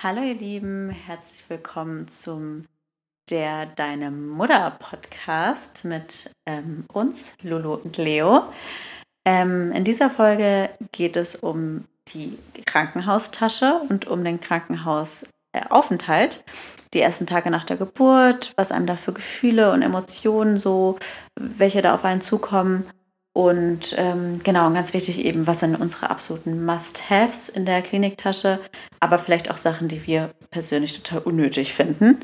Hallo ihr Lieben, herzlich willkommen zum der Deine Mutter Podcast mit ähm, uns, Lulu und Leo. Ähm, in dieser Folge geht es um die Krankenhaustasche und um den Krankenhausaufenthalt. Die ersten Tage nach der Geburt, was einem da für Gefühle und Emotionen so, welche da auf einen zukommen und ähm, genau, und ganz wichtig eben, was sind unsere absoluten Must-Haves in der Kliniktasche, aber vielleicht auch Sachen, die wir persönlich total unnötig finden.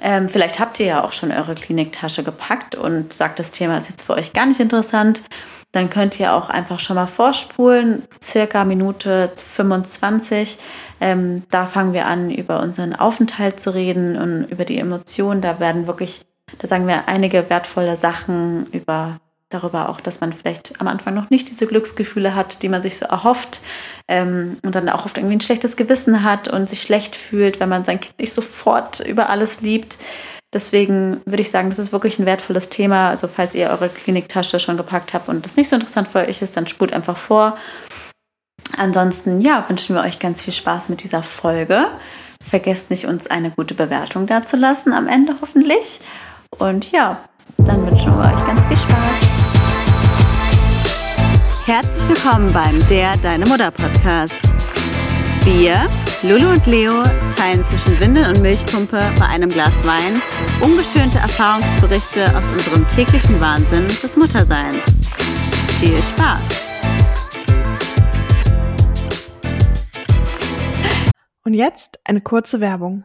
Ähm, vielleicht habt ihr ja auch schon eure Kliniktasche gepackt und sagt, das Thema ist jetzt für euch gar nicht interessant. Dann könnt ihr auch einfach schon mal vorspulen, circa Minute 25. Ähm, da fangen wir an, über unseren Aufenthalt zu reden und über die Emotionen. Da werden wirklich, da sagen wir einige wertvolle Sachen über darüber auch, dass man vielleicht am Anfang noch nicht diese Glücksgefühle hat, die man sich so erhofft ähm, und dann auch oft irgendwie ein schlechtes Gewissen hat und sich schlecht fühlt, wenn man sein Kind nicht sofort über alles liebt. Deswegen würde ich sagen, das ist wirklich ein wertvolles Thema. Also falls ihr eure Kliniktasche schon gepackt habt und das nicht so interessant für euch ist, dann spult einfach vor. Ansonsten, ja, wünschen wir euch ganz viel Spaß mit dieser Folge. Vergesst nicht, uns eine gute Bewertung dazulassen am Ende hoffentlich. Und ja, dann wünschen wir euch ganz viel Spaß. Herzlich willkommen beim Der Deine Mutter Podcast. Wir, Lulu und Leo, teilen zwischen Windel und Milchpumpe bei einem Glas Wein ungeschönte Erfahrungsberichte aus unserem täglichen Wahnsinn des Mutterseins. Viel Spaß! Und jetzt eine kurze Werbung.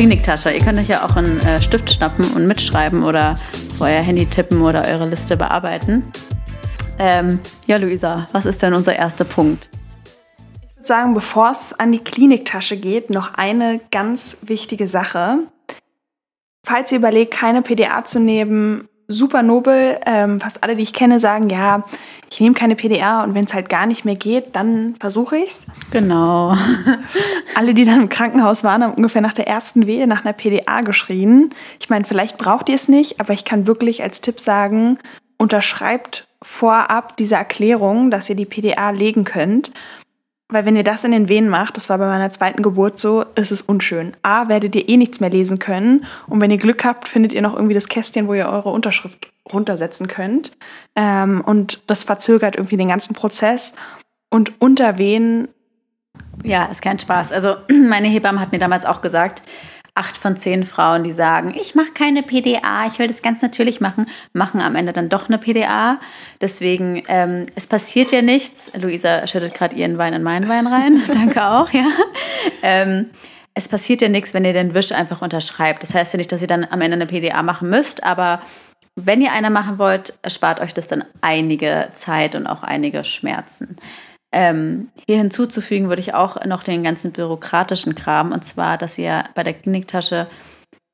Kliniktasche. Ihr könnt euch ja auch einen äh, Stift schnappen und mitschreiben oder euer Handy tippen oder eure Liste bearbeiten. Ähm, ja, Luisa, was ist denn unser erster Punkt? würde sagen, bevor es an die Kliniktasche geht, noch eine ganz wichtige Sache. Falls ihr überlegt, keine PDA zu nehmen, super nobel. Ähm, fast alle, die ich kenne, sagen, ja, ich nehme keine PDA und wenn es halt gar nicht mehr geht, dann versuche ich's. Genau. alle, die dann im Krankenhaus waren, haben ungefähr nach der ersten Wehe nach einer PDA geschrien. Ich meine, vielleicht braucht ihr es nicht, aber ich kann wirklich als Tipp sagen, unterschreibt vorab diese Erklärung, dass ihr die PDA legen könnt. Weil wenn ihr das in den Venen macht, das war bei meiner zweiten Geburt so, ist es unschön. A, werdet ihr eh nichts mehr lesen können. Und wenn ihr Glück habt, findet ihr noch irgendwie das Kästchen, wo ihr eure Unterschrift runtersetzen könnt. Ähm, und das verzögert irgendwie den ganzen Prozess. Und unter Venen. Ja, ist kein Spaß. Also meine Hebamme hat mir damals auch gesagt, acht von zehn Frauen, die sagen, ich mache keine PDA, ich will das ganz natürlich machen, machen am Ende dann doch eine PDA. Deswegen, ähm, es passiert ja nichts. Luisa schüttet gerade ihren Wein in meinen Wein rein. Danke auch, ja. Ähm, es passiert ja nichts, wenn ihr den Wisch einfach unterschreibt. Das heißt ja nicht, dass ihr dann am Ende eine PDA machen müsst, aber wenn ihr eine machen wollt, erspart euch das dann einige Zeit und auch einige Schmerzen. Ähm, hier hinzuzufügen würde ich auch noch den ganzen bürokratischen Kram, und zwar, dass ihr bei der Kliniktasche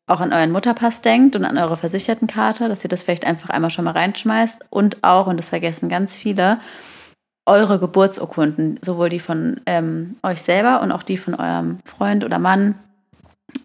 auch an euren Mutterpass denkt und an eure Versichertenkarte, dass ihr das vielleicht einfach einmal schon mal reinschmeißt und auch, und das vergessen ganz viele, eure Geburtsurkunden, sowohl die von ähm, euch selber und auch die von eurem Freund oder Mann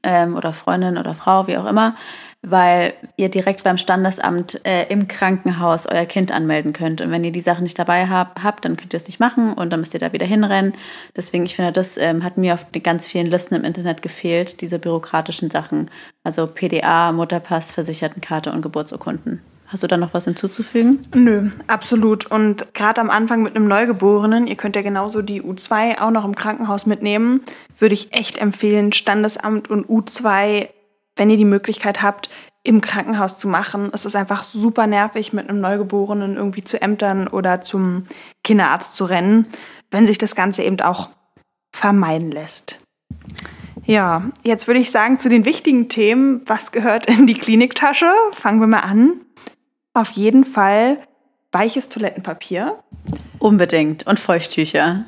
ähm, oder Freundin oder Frau, wie auch immer, weil ihr direkt beim Standesamt äh, im Krankenhaus euer Kind anmelden könnt. Und wenn ihr die Sachen nicht dabei hab, habt, dann könnt ihr es nicht machen und dann müsst ihr da wieder hinrennen. Deswegen, ich finde, das ähm, hat mir auf den ganz vielen Listen im Internet gefehlt, diese bürokratischen Sachen. Also PDA, Mutterpass, Versichertenkarte und Geburtsurkunden. Hast du da noch was hinzuzufügen? Nö, absolut. Und gerade am Anfang mit einem Neugeborenen, ihr könnt ja genauso die U2 auch noch im Krankenhaus mitnehmen, würde ich echt empfehlen, Standesamt und U2 wenn ihr die Möglichkeit habt, im Krankenhaus zu machen. Es ist einfach super nervig, mit einem Neugeborenen irgendwie zu Ämtern oder zum Kinderarzt zu rennen, wenn sich das Ganze eben auch vermeiden lässt. Ja, jetzt würde ich sagen, zu den wichtigen Themen, was gehört in die Kliniktasche? Fangen wir mal an. Auf jeden Fall weiches Toilettenpapier. Unbedingt. Und Feuchttücher.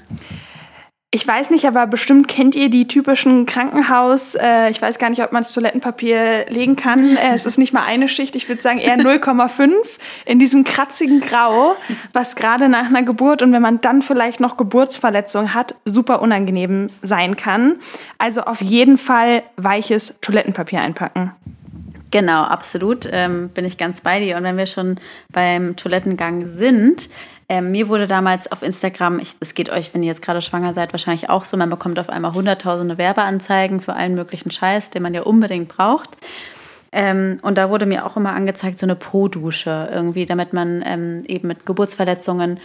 Ich weiß nicht, aber bestimmt kennt ihr die typischen Krankenhaus. Äh, ich weiß gar nicht, ob man das Toilettenpapier legen kann. Äh, es ist nicht mal eine Schicht. Ich würde sagen eher 0,5 in diesem kratzigen Grau, was gerade nach einer Geburt und wenn man dann vielleicht noch Geburtsverletzungen hat, super unangenehm sein kann. Also auf jeden Fall weiches Toilettenpapier einpacken. Genau, absolut. Ähm, bin ich ganz bei dir. Und wenn wir schon beim Toilettengang sind, ähm, mir wurde damals auf Instagram, es geht euch, wenn ihr jetzt gerade schwanger seid, wahrscheinlich auch so, man bekommt auf einmal hunderttausende Werbeanzeigen für allen möglichen Scheiß, den man ja unbedingt braucht. Ähm, und da wurde mir auch immer angezeigt, so eine Po-Dusche irgendwie, damit man ähm, eben mit Geburtsverletzungen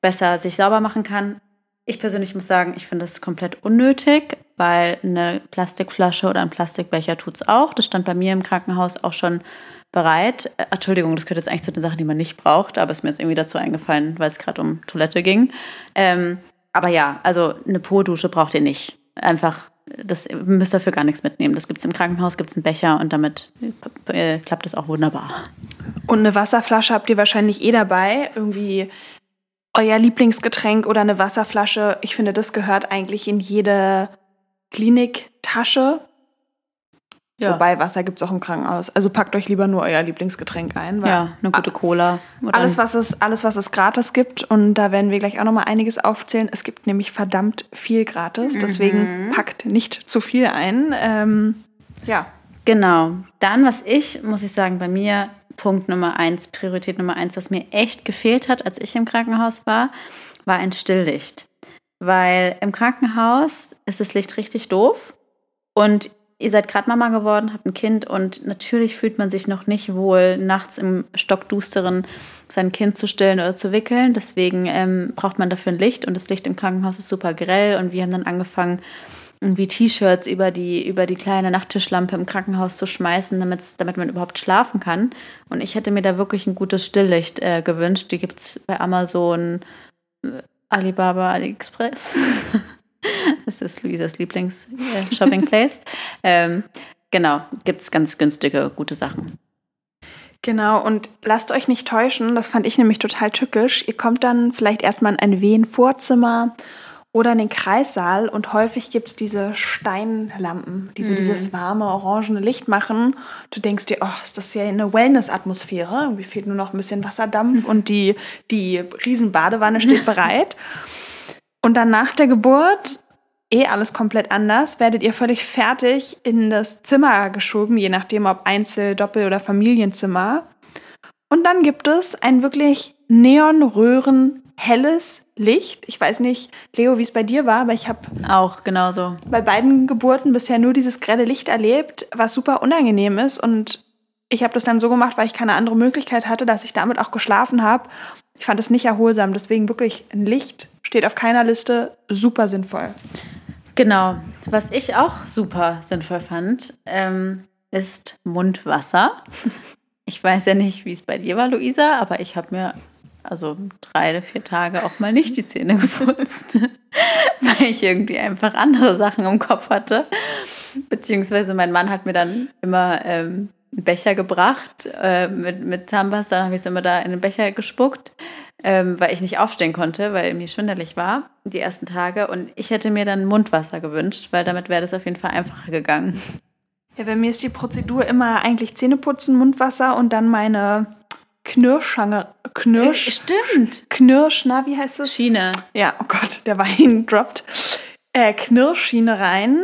besser sich sauber machen kann. Ich persönlich muss sagen, ich finde das komplett unnötig, weil eine Plastikflasche oder ein Plastikbecher tut es auch. Das stand bei mir im Krankenhaus auch schon bereit. Äh, Entschuldigung, das gehört jetzt eigentlich zu den Sachen, die man nicht braucht, aber es ist mir jetzt irgendwie dazu eingefallen, weil es gerade um Toilette ging. Ähm, aber ja, also eine Po-Dusche braucht ihr nicht. Einfach, das ihr müsst dafür gar nichts mitnehmen. Das gibt es im Krankenhaus, gibt es einen Becher und damit äh, klappt es auch wunderbar. Und eine Wasserflasche habt ihr wahrscheinlich eh dabei. Irgendwie euer Lieblingsgetränk oder eine Wasserflasche. Ich finde, das gehört eigentlich in jede Kliniktasche. Ja. Wobei Wasser gibt es auch im Krankenhaus. Also packt euch lieber nur euer Lieblingsgetränk ein. ja, eine gute Cola. Alles was, es, alles, was es gratis gibt. Und da werden wir gleich auch nochmal einiges aufzählen. Es gibt nämlich verdammt viel gratis. Deswegen mhm. packt nicht zu viel ein. Ähm, ja. Genau. Dann, was ich, muss ich sagen, bei mir Punkt Nummer eins, Priorität Nummer eins, was mir echt gefehlt hat, als ich im Krankenhaus war, war ein Stilllicht. Weil im Krankenhaus ist das Licht richtig doof und ihr seid gerade Mama geworden, habt ein Kind und natürlich fühlt man sich noch nicht wohl, nachts im Stockdusteren sein Kind zu stillen oder zu wickeln. Deswegen ähm, braucht man dafür ein Licht und das Licht im Krankenhaus ist super grell und wir haben dann angefangen, irgendwie T-Shirts über die, über die kleine Nachttischlampe im Krankenhaus zu schmeißen, damit man überhaupt schlafen kann. Und ich hätte mir da wirklich ein gutes Stilllicht äh, gewünscht. Die gibt es bei Amazon, äh, Alibaba, AliExpress. das ist Luisas Lieblings-Shopping-Place. Äh, ähm, genau, gibt es ganz günstige, gute Sachen. Genau, und lasst euch nicht täuschen, das fand ich nämlich total tückisch. Ihr kommt dann vielleicht erstmal in ein Wehen-Vorzimmer oder in den Kreissaal und häufig gibt es diese Steinlampen, die so mhm. dieses warme, orangene Licht machen. Du denkst dir, oh, ist das ja eine Wellness-Atmosphäre. Irgendwie fehlt nur noch ein bisschen Wasserdampf und die, die Riesenbadewanne steht bereit. Und dann nach der Geburt, eh alles komplett anders, werdet ihr völlig fertig in das Zimmer geschoben, je nachdem ob Einzel-, Doppel- oder Familienzimmer. Und dann gibt es ein wirklich neonröhren helles Licht. Ich weiß nicht, Leo, wie es bei dir war, aber ich habe auch genauso bei beiden Geburten bisher nur dieses grelle Licht erlebt, was super unangenehm ist. Und ich habe das dann so gemacht, weil ich keine andere Möglichkeit hatte, dass ich damit auch geschlafen habe. Ich fand es nicht erholsam. Deswegen wirklich ein Licht steht auf keiner Liste. Super sinnvoll. Genau. Was ich auch super sinnvoll fand, ähm, ist Mundwasser. Ich weiß ja nicht, wie es bei dir war, Luisa, aber ich habe mir also drei vier Tage auch mal nicht die Zähne geputzt, weil ich irgendwie einfach andere Sachen im Kopf hatte. Beziehungsweise mein Mann hat mir dann immer ähm, einen Becher gebracht äh, mit, mit Zahnpasta, dann habe ich es immer da in den Becher gespuckt, ähm, weil ich nicht aufstehen konnte, weil mir schwindelig war die ersten Tage. Und ich hätte mir dann Mundwasser gewünscht, weil damit wäre das auf jeden Fall einfacher gegangen. Ja, bei mir ist die Prozedur immer eigentlich Zähneputzen, Mundwasser und dann meine Knirschange, Knirsch. Äh, stimmt. Knirsch, na, wie heißt das? Schiene. Ja, oh Gott, der Wein droppt. Äh, Knirschschiene rein.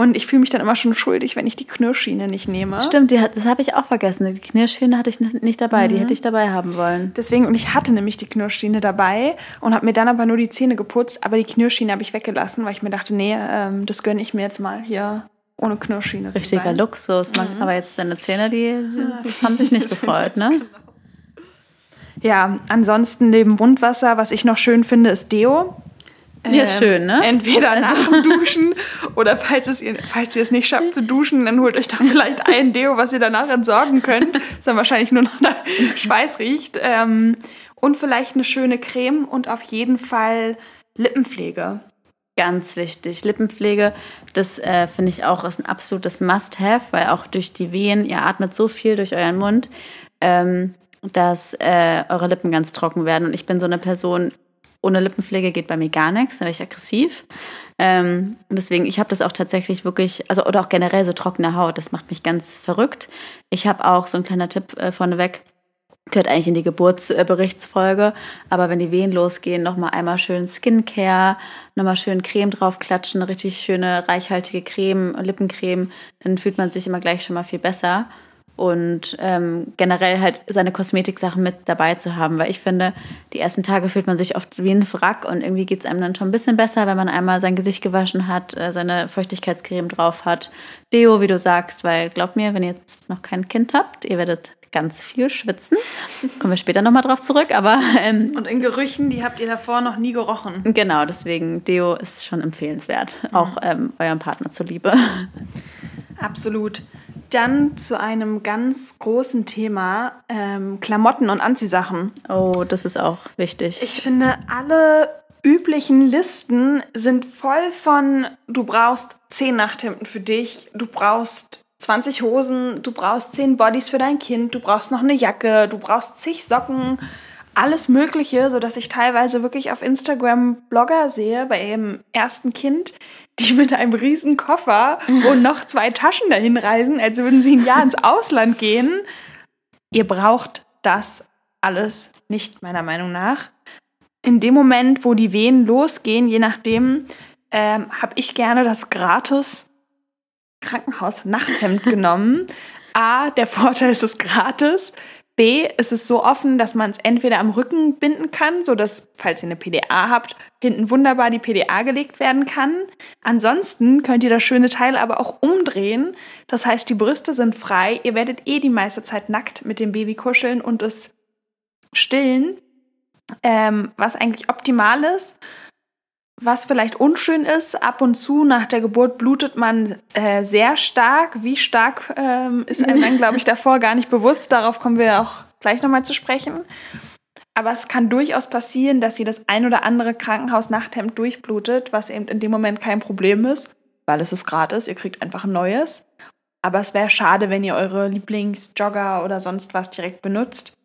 Und ich fühle mich dann immer schon schuldig, wenn ich die Knirschschiene nicht nehme. Stimmt, die, das habe ich auch vergessen. Die Knirschschiene hatte ich nicht dabei. Mhm. Die hätte ich dabei haben wollen. Deswegen, und ich hatte nämlich die Knirschschiene dabei und habe mir dann aber nur die Zähne geputzt. Aber die Knirschschiene habe ich weggelassen, weil ich mir dachte, nee, ähm, das gönne ich mir jetzt mal hier ohne Knirschschiene Richtiger Luxus. Mhm. Aber jetzt deine Zähne, die, die haben sich nicht gefreut, ne? Genau. Ja, ansonsten neben Mundwasser, was ich noch schön finde, ist Deo. Ja, ähm, schön, ne? Entweder also. nach dem Duschen oder falls, es ihr, falls ihr es nicht schafft zu duschen, dann holt euch dann vielleicht ein Deo, was ihr danach entsorgen könnt. Das dann wahrscheinlich nur noch nach Schweiß riecht. Ähm, und vielleicht eine schöne Creme und auf jeden Fall Lippenpflege. Ganz wichtig. Lippenpflege, das äh, finde ich auch ist ein absolutes Must-Have, weil auch durch die Wehen, ihr atmet so viel durch euren Mund. Ähm, dass äh, eure Lippen ganz trocken werden. Und ich bin so eine Person, ohne Lippenpflege geht bei mir gar nichts, da werde ich aggressiv. Ähm, deswegen, ich habe das auch tatsächlich wirklich, also oder auch generell so trockene Haut, das macht mich ganz verrückt. Ich habe auch so ein kleiner Tipp äh, vorneweg, gehört eigentlich in die Geburtsberichtsfolge. Aber wenn die Wehen losgehen, nochmal einmal schön Skincare, nochmal schön Creme draufklatschen, richtig schöne, reichhaltige Creme, Lippencreme, dann fühlt man sich immer gleich schon mal viel besser. Und ähm, generell halt seine Kosmetiksachen mit dabei zu haben, weil ich finde, die ersten Tage fühlt man sich oft wie ein Wrack und irgendwie geht es einem dann schon ein bisschen besser, wenn man einmal sein Gesicht gewaschen hat, äh, seine Feuchtigkeitscreme drauf hat, Deo, wie du sagst, weil glaub mir, wenn ihr jetzt noch kein Kind habt, ihr werdet ganz viel schwitzen. Kommen wir später nochmal drauf zurück, aber. Ähm, und in Gerüchen, die habt ihr davor noch nie gerochen. Genau, deswegen Deo ist schon empfehlenswert, auch ähm, eurem Partner zuliebe. Absolut. Dann zu einem ganz großen Thema: ähm, Klamotten und Anziehsachen. Oh, das ist auch wichtig. Ich finde, alle üblichen Listen sind voll von: Du brauchst zehn Nachthemden für dich, du brauchst 20 Hosen, du brauchst 10 Bodies für dein Kind, du brauchst noch eine Jacke, du brauchst zig Socken, alles Mögliche, sodass ich teilweise wirklich auf Instagram Blogger sehe bei ihrem ersten Kind, die mit einem riesen Koffer und noch zwei Taschen dahin reisen, als würden sie ein Jahr ins Ausland gehen. Ihr braucht das alles nicht, meiner Meinung nach. In dem Moment, wo die Wehen losgehen, je nachdem, ähm, habe ich gerne das gratis Krankenhaus-Nachthemd genommen. A, der Vorteil ist es gratis. B, ist es so offen, dass man es entweder am Rücken binden kann, sodass, falls ihr eine PDA habt, hinten wunderbar die PDA gelegt werden kann. Ansonsten könnt ihr das schöne Teil aber auch umdrehen. Das heißt, die Brüste sind frei. Ihr werdet eh die meiste Zeit nackt mit dem Baby kuscheln und es stillen, ähm, was eigentlich optimal ist. Was vielleicht unschön ist, ab und zu nach der Geburt blutet man äh, sehr stark. Wie stark ähm, ist einem dann, glaube ich, davor gar nicht bewusst. Darauf kommen wir auch gleich nochmal zu sprechen. Aber es kann durchaus passieren, dass sie das ein oder andere Krankenhaus-Nachthemd durchblutet, was eben in dem Moment kein Problem ist, weil es ist gratis, ihr kriegt einfach ein neues. Aber es wäre schade, wenn ihr eure Lieblingsjogger oder sonst was direkt benutzt.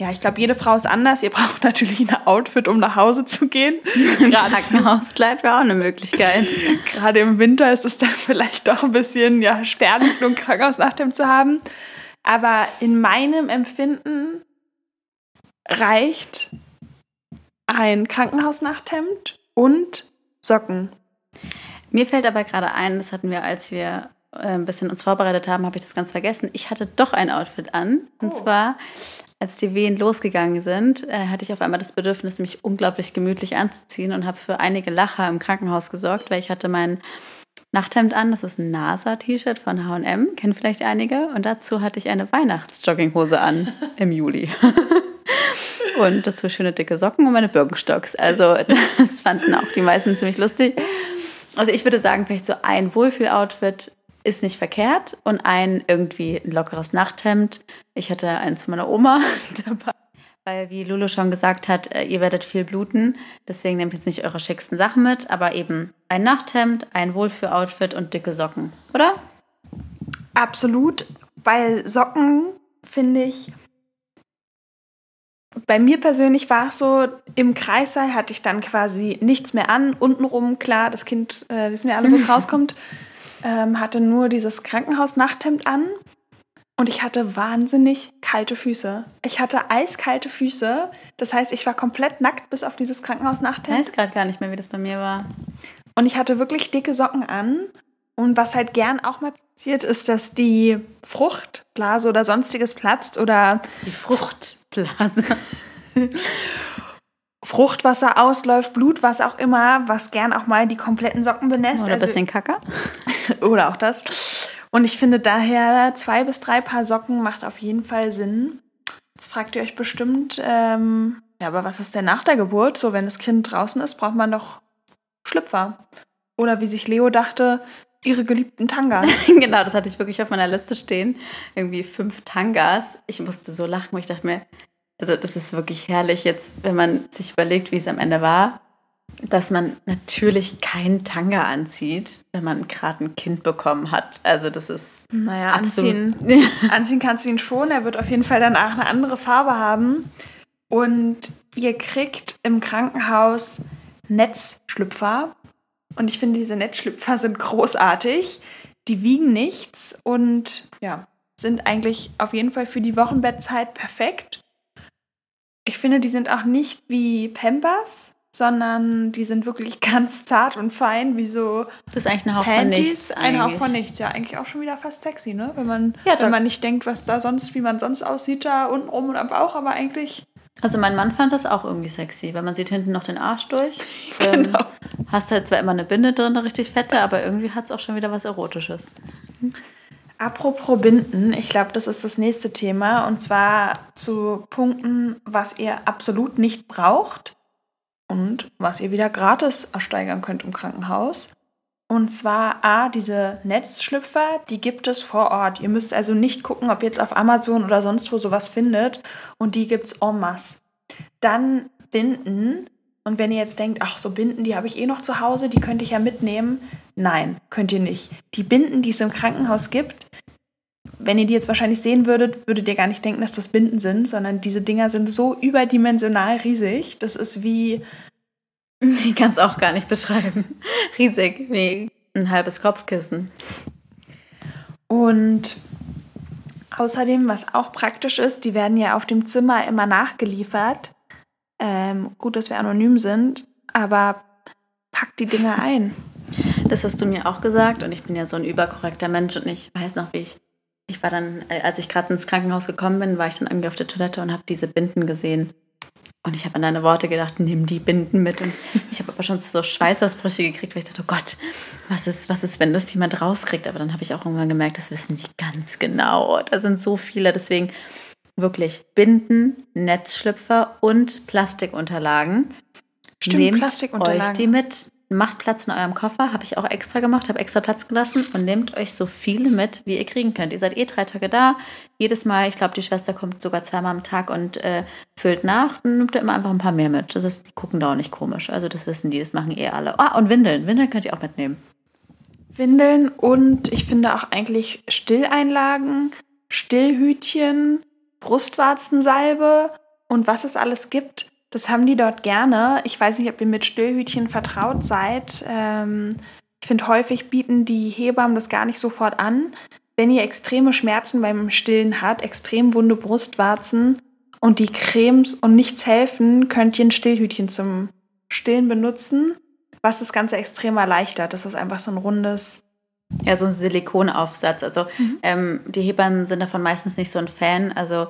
Ja, ich glaube, jede Frau ist anders. Ihr braucht natürlich ein Outfit, um nach Hause zu gehen. Gerade Krankenhauskleid wäre auch eine Möglichkeit. Gerade im Winter ist es dann vielleicht doch ein bisschen ja, schwer, nur ein Krankenhausnachthemd zu haben. Aber in meinem Empfinden reicht ein Krankenhausnachthemd und Socken. Mir fällt aber gerade ein, das hatten wir, als wir ein bisschen uns vorbereitet haben, habe ich das ganz vergessen. Ich hatte doch ein Outfit an. Und oh. zwar als die Wehen losgegangen sind, äh, hatte ich auf einmal das Bedürfnis, mich unglaublich gemütlich anzuziehen und habe für einige Lacher im Krankenhaus gesorgt, weil ich hatte mein Nachthemd an, das ist ein NASA-T-Shirt von H&M, kennen vielleicht einige. Und dazu hatte ich eine Weihnachtsjogginghose an im Juli. und dazu schöne dicke Socken und meine Birkenstocks. Also das fanden auch die meisten ziemlich lustig. Also ich würde sagen, vielleicht so ein Wohlfühl-Outfit ist nicht verkehrt und ein irgendwie ein lockeres Nachthemd. Ich hatte eins von meiner Oma dabei. Weil, wie Lulu schon gesagt hat, äh, ihr werdet viel bluten. Deswegen nehmt jetzt nicht eure schicksten Sachen mit, aber eben ein Nachthemd, ein Wohlfühl-Outfit und dicke Socken, oder? Absolut. Weil Socken, finde ich, bei mir persönlich war es so, im Kreissaal hatte ich dann quasi nichts mehr an. Untenrum, klar, das Kind, äh, wissen wir alle, wo es rauskommt ähm, hatte nur dieses Krankenhaus-Nachthemd an und ich hatte wahnsinnig kalte Füße. Ich hatte eiskalte Füße. Das heißt, ich war komplett nackt bis auf dieses Krankenhaus-Nachthemd. Ich weiß gerade gar nicht mehr, wie das bei mir war. Und ich hatte wirklich dicke Socken an. Und was halt gern auch mal passiert, ist, dass die Fruchtblase oder sonstiges platzt oder. Die Fruchtblase. Fruchtwasser ausläuft, Blut, was auch immer, was gern auch mal die kompletten Socken benässt. Oder ein bisschen Kacker. oder auch das. Und ich finde daher, zwei bis drei Paar Socken macht auf jeden Fall Sinn. Jetzt fragt ihr euch bestimmt, ähm, ja, aber was ist denn nach der Geburt? So, wenn das Kind draußen ist, braucht man doch Schlüpfer. Oder wie sich Leo dachte, ihre geliebten Tangas. genau, das hatte ich wirklich auf meiner Liste stehen. Irgendwie fünf Tangas. Ich musste so lachen, wo ich dachte mir, also das ist wirklich herrlich jetzt, wenn man sich überlegt, wie es am Ende war, dass man natürlich keinen Tanga anzieht, wenn man gerade ein Kind bekommen hat. Also das ist naja, anziehen, anziehen kannst du ihn schon. Er wird auf jeden Fall danach eine andere Farbe haben. Und ihr kriegt im Krankenhaus Netzschlüpfer. Und ich finde, diese Netzschlüpfer sind großartig. Die wiegen nichts und ja, sind eigentlich auf jeden Fall für die Wochenbettzeit perfekt. Ich finde, die sind auch nicht wie Pampers, sondern die sind wirklich ganz zart und fein, wie so Das ist eigentlich ein Hauch Panties. von nichts. Ein Hauch von nichts, ja, eigentlich auch schon wieder fast sexy, ne? Wenn man, Ja, wenn man nicht denkt, was da sonst, wie man sonst aussieht, da unten rum und am Bauch, aber eigentlich. Also mein Mann fand das auch irgendwie sexy, weil man sieht hinten noch den Arsch durch. Ähm, Genau. Hast halt zwar immer eine Binde drin, eine richtig fette, aber irgendwie hat es auch schon wieder was Erotisches. Apropos Binden, ich glaube, das ist das nächste Thema und zwar zu Punkten, was ihr absolut nicht braucht und was ihr wieder gratis ersteigern könnt im Krankenhaus. Und zwar A, diese Netzschlüpfer, die gibt es vor Ort. Ihr müsst also nicht gucken, ob ihr jetzt auf Amazon oder sonst wo sowas findet. Und die gibt's en masse. Dann Binden. Und wenn ihr jetzt denkt, ach, so Binden, die habe ich eh noch zu Hause, die könnte ich ja mitnehmen. Nein, könnt ihr nicht. Die Binden, die es im Krankenhaus gibt, wenn ihr die jetzt wahrscheinlich sehen würdet, würdet ihr gar nicht denken, dass das Binden sind, sondern diese Dinger sind so überdimensional riesig. Das ist wie, Ich kann es auch gar nicht beschreiben. Riesig, wie ein halbes Kopfkissen. Und außerdem, was auch praktisch ist, die werden ja auf dem Zimmer immer nachgeliefert. Ähm, gut, dass wir anonym sind, aber packt die Dinger ein. Das hast du mir auch gesagt und ich bin ja so ein überkorrekter Mensch und ich weiß noch, wie ich, ich war dann, äh, als ich gerade ins Krankenhaus gekommen bin, war ich dann irgendwie auf der Toilette und habe diese Binden gesehen. Und ich habe an deine Worte gedacht, nimm die Binden mit. Und ich habe aber schon so Schweißausbrüche gekriegt, weil ich dachte, oh Gott, was ist, was ist, wenn das jemand rauskriegt? Aber dann habe ich auch irgendwann gemerkt, das wissen die ganz genau. Da sind so viele. Deswegen wirklich Binden, Netzschlüpfer und Plastikunterlagen. Stimmt, Nehmt Plastikunterlagen. euch die mit. Macht Platz in eurem Koffer, habe ich auch extra gemacht, habe extra Platz gelassen und nehmt euch so viele mit, wie ihr kriegen könnt. Ihr seid eh drei Tage da. Jedes Mal, ich glaube, die Schwester kommt sogar zweimal am Tag und äh, füllt nach. Dann nimmt ihr immer einfach ein paar mehr mit. Das ist, die gucken da auch nicht komisch. Also das wissen die, das machen eh alle. Ah, und Windeln. Windeln könnt ihr auch mitnehmen. Windeln und ich finde auch eigentlich Stilleinlagen, Stillhütchen, Brustwarzensalbe und was es alles gibt. Das haben die dort gerne. Ich weiß nicht, ob ihr mit Stillhütchen vertraut seid. Ähm, ich finde, häufig bieten die Hebammen das gar nicht sofort an. Wenn ihr extreme Schmerzen beim Stillen habt, extrem wunde Brustwarzen und die Cremes und nichts helfen, könnt ihr ein Stillhütchen zum Stillen benutzen, was das Ganze extrem erleichtert. Das ist einfach so ein rundes Ja, so ein Silikonaufsatz. Also ähm, die Hebammen sind davon meistens nicht so ein Fan. Also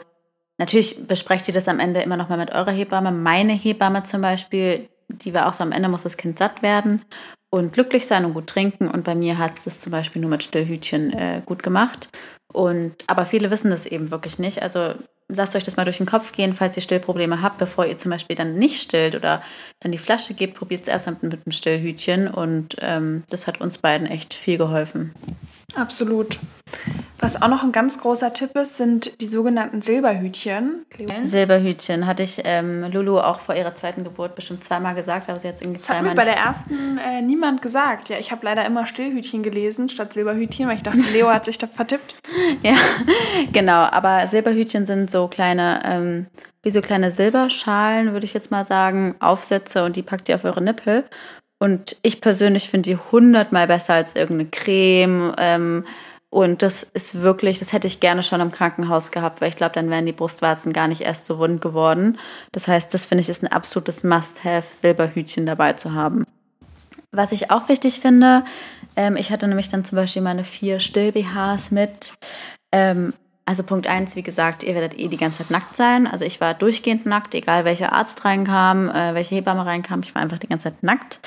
natürlich besprecht ihr das am Ende immer noch mal mit eurer Hebamme. Meine Hebamme zum Beispiel, die war auch so am Ende muss das Kind satt werden und glücklich sein und gut trinken. Und bei mir hat es das zum Beispiel nur mit Stillhütchen äh, gut gemacht. Und aber viele wissen das eben wirklich nicht. Also lasst euch das mal durch den Kopf gehen, falls ihr Stillprobleme habt, bevor ihr zum Beispiel dann nicht stillt oder dann die Flasche gebt, probiert es erst mit einem Stillhütchen. Und ähm, das hat uns beiden echt viel geholfen. Absolut. Was auch noch ein ganz großer Tipp ist, sind die sogenannten Silberhütchen. Silberhütchen hatte ich ähm, Lulu auch vor ihrer zweiten Geburt bestimmt zweimal gesagt, aber sie hat es irgendwie Das hat zweimal mir bei der ersten äh, niemand gesagt. Ja, ich habe leider immer Stillhütchen gelesen statt Silberhütchen, weil ich dachte, Leo hat sich da vertippt. Ja, genau. Aber Silberhütchen sind so kleine, ähm, wie so kleine Silberschalen, würde ich jetzt mal sagen, Aufsätze und die packt ihr auf eure Nippel. Und ich persönlich finde die hundertmal besser als irgendeine Creme. Ähm, und das ist wirklich, das hätte ich gerne schon im Krankenhaus gehabt, weil ich glaube, dann wären die Brustwarzen gar nicht erst so wund geworden. Das heißt, das finde ich ist ein absolutes Must-have, Silberhütchen dabei zu haben. Was ich auch wichtig finde, ähm, ich hatte nämlich dann zum Beispiel meine vier Still-BHs mit. Ähm, also Punkt eins, wie gesagt, ihr werdet eh die ganze Zeit nackt sein. Also ich war durchgehend nackt, egal welcher Arzt reinkam, äh, welche Hebamme reinkam, ich war einfach die ganze Zeit nackt.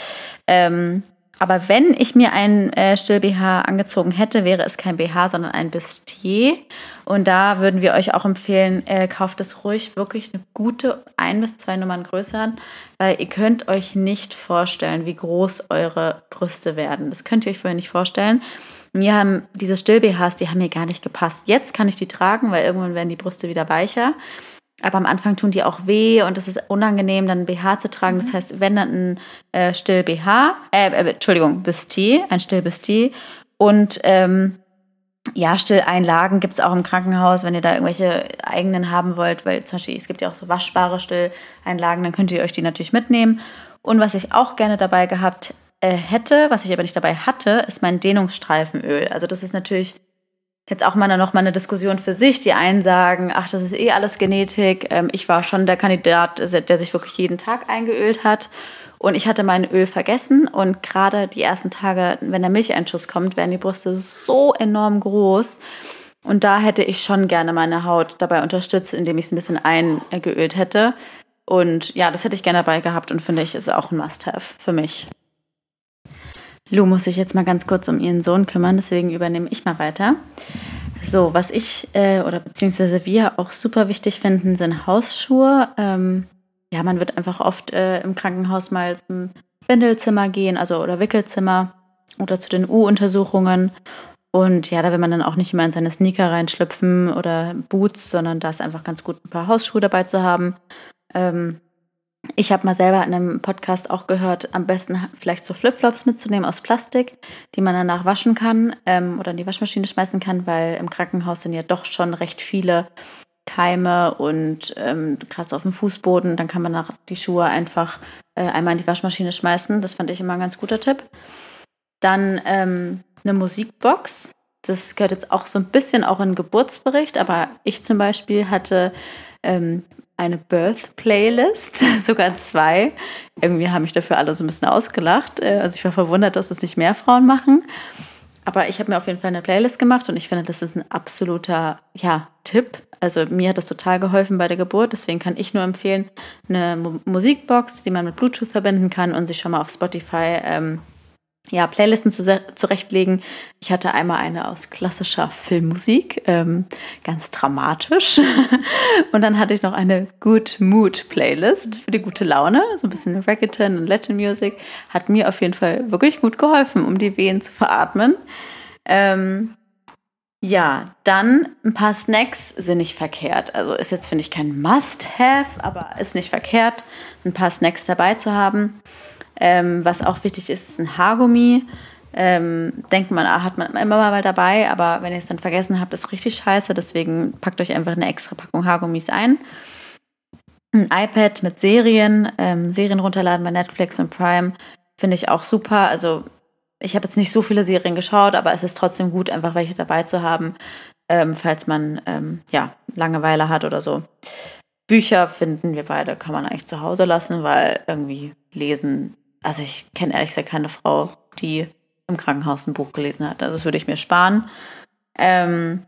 Ähm, aber wenn ich mir ein äh, Still-BH angezogen hätte, wäre es kein BH, sondern ein Bustier. Und da würden wir euch auch empfehlen, äh, kauft es ruhig wirklich eine gute ein bis zwei Nummern größer weil ihr könnt euch nicht vorstellen, wie groß eure Brüste werden. Das könnt ihr euch vorher nicht vorstellen. Mir haben diese Still-BHs, die haben mir gar nicht gepasst. Jetzt kann ich die tragen, weil irgendwann werden die Brüste wieder weicher. Aber am Anfang tun die auch weh und es ist unangenehm, dann ein BH zu tragen. Das heißt, wenn dann ein äh, Still-BH, äh, äh, Entschuldigung, Bustier, ein Still-Bustier und ähm, ja, Stilleinlagen gibt es auch im Krankenhaus, wenn ihr da irgendwelche eigenen haben wollt, weil zum Beispiel es gibt ja auch so waschbare Stilleinlagen, dann könnt ihr euch die natürlich mitnehmen. Und was ich auch gerne dabei gehabt hätte, was ich aber nicht dabei hatte, ist mein Dehnungsstreifenöl. Also das ist natürlich jetzt auch mal noch mal eine Diskussion für sich. Die einen sagen, ach, das ist eh alles Genetik. Ähm, ich war schon der Kandidat, der sich wirklich jeden Tag eingeölt hat. Und ich hatte mein Öl vergessen. Und gerade die ersten Tage, wenn der Milcheinschuss kommt, werden die Brüste so enorm groß. Und da hätte ich schon gerne meine Haut dabei unterstützt, indem ich es ein bisschen eingeölt hätte. Und ja, das hätte ich gerne dabei gehabt und finde ich, ist auch ein Must-Have für mich. Lou muss sich jetzt mal ganz kurz um ihren Sohn kümmern, deswegen übernehme ich mal weiter. So, was ich äh, oder beziehungsweise wir auch super wichtig finden, sind Hausschuhe. Ähm, ja, man wird einfach oft äh, im Krankenhaus mal zum Windelzimmer gehen, also oder Wickelzimmer oder zu den U-Untersuchungen. Und ja, da will man dann auch nicht immer in seine Sneaker reinschlüpfen oder Boots, sondern da ist einfach ganz gut, ein paar Hausschuhe dabei zu haben. Ähm, ich habe mal selber in einem Podcast auch gehört, am besten vielleicht so Flipflops mitzunehmen aus Plastik, die man danach waschen kann ähm, oder in die Waschmaschine schmeißen kann, weil im Krankenhaus sind ja doch schon recht viele Keime und ähm, gerade so auf dem Fußboden, dann kann man nach die Schuhe einfach äh, einmal in die Waschmaschine schmeißen. Das fand ich immer ein ganz guter Tipp. Dann ähm, eine Musikbox. Das gehört jetzt auch so ein bisschen auch in den Geburtsbericht, aber ich zum Beispiel hatte ähm, eine Birth-Playlist, sogar zwei. Irgendwie haben mich dafür alle so ein bisschen ausgelacht. Äh, also ich war verwundert, dass das nicht mehr Frauen machen. Aber ich habe mir auf jeden Fall eine Playlist gemacht und ich finde, das ist ein absoluter ja, Tipp. Also mir hat das total geholfen bei der Geburt. Deswegen kann ich nur empfehlen, eine Musikbox, die man mit Bluetooth verbinden kann und sich schon mal auf Spotify ähm, ja, Playlisten zu, zurechtlegen. Ich hatte einmal eine aus klassischer Filmmusik, ähm, ganz dramatisch. und dann hatte ich noch eine Good Mood Playlist für die gute Laune, so ein bisschen Reggaeton und Latin Music. Hat mir auf jeden Fall wirklich gut geholfen, um die Wehen zu veratmen. Ähm, ja, dann ein paar Snacks sind nicht verkehrt. Also ist jetzt, finde ich, kein Must-Have, aber ist nicht verkehrt, ein paar Snacks dabei zu haben. Ähm, was auch wichtig ist, ist ein Haargummi. Ähm, denkt man, ah, hat man immer mal dabei, aber wenn ihr es dann vergessen habt, ist richtig scheiße. Deswegen packt euch einfach eine extra Packung Haargummis ein. Ein iPad mit Serien, ähm, Serien runterladen bei Netflix und Prime finde ich auch super. Also ich habe jetzt nicht so viele Serien geschaut, aber es ist trotzdem gut, einfach welche dabei zu haben, ähm, falls man ähm, ja Langeweile hat oder so. Bücher finden wir beide, kann man eigentlich zu Hause lassen, weil irgendwie lesen also ich kenne ehrlich gesagt keine Frau, die im Krankenhaus ein Buch gelesen hat. Also das würde ich mir sparen. Ähm,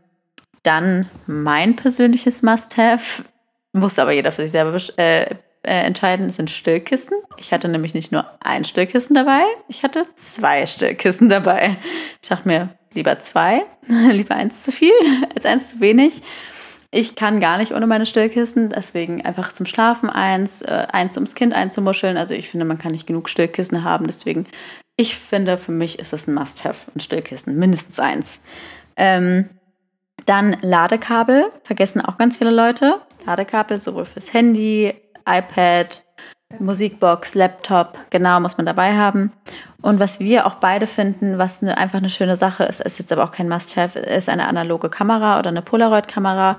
dann mein persönliches Must-Have, muss aber jeder für sich selber äh, äh, entscheiden, sind Stillkissen. Ich hatte nämlich nicht nur ein Stillkissen dabei, ich hatte zwei Stillkissen dabei. Ich dachte mir, lieber zwei, lieber eins zu viel als eins zu wenig. Ich kann gar nicht ohne meine Stillkissen, deswegen einfach zum Schlafen eins, äh, eins ums Kind einzumuscheln. Also ich finde, man kann nicht genug Stillkissen haben, deswegen ich finde, für mich ist es ein Must-have, ein Stillkissen, mindestens eins. Ähm, dann Ladekabel, vergessen auch ganz viele Leute. Ladekabel sowohl fürs Handy, iPad, Musikbox, Laptop, genau, muss man dabei haben. Und was wir auch beide finden, was eine, einfach eine schöne Sache ist, ist jetzt aber auch kein Must-Have, ist eine analoge Kamera oder eine Polaroid-Kamera.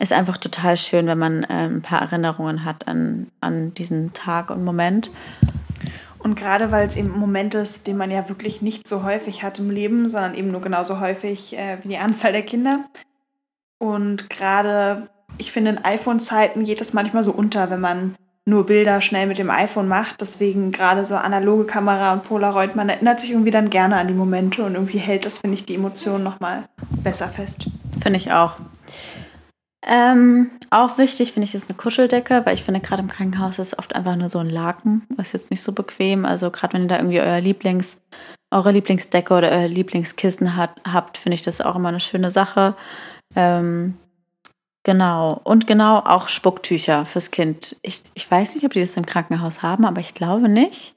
Ist einfach total schön, wenn man äh, ein paar Erinnerungen hat an, an diesen Tag und Moment. Und gerade weil es eben ein Moment ist, den man ja wirklich nicht so häufig hat im Leben, sondern eben nur genauso häufig äh, wie die Anzahl der Kinder. Und gerade, ich finde, in iPhone-Zeiten geht es manchmal so unter, wenn man nur Bilder schnell mit dem iPhone macht. Deswegen gerade so analoge Kamera und Polaroid, man erinnert sich irgendwie dann gerne an die Momente und irgendwie hält das, finde ich, die Emotionen nochmal besser fest. Finde ich auch. Ähm, auch wichtig finde ich ist eine Kuscheldecke, weil ich finde gerade im Krankenhaus ist oft einfach nur so ein Laken, was jetzt nicht so bequem. Also gerade wenn ihr da irgendwie euer Lieblings, eure Lieblingsdecke oder euer Lieblingskissen hat, habt, finde ich das auch immer eine schöne Sache. Ähm, Genau. Und genau auch Spucktücher fürs Kind. Ich, ich weiß nicht, ob die das im Krankenhaus haben, aber ich glaube nicht.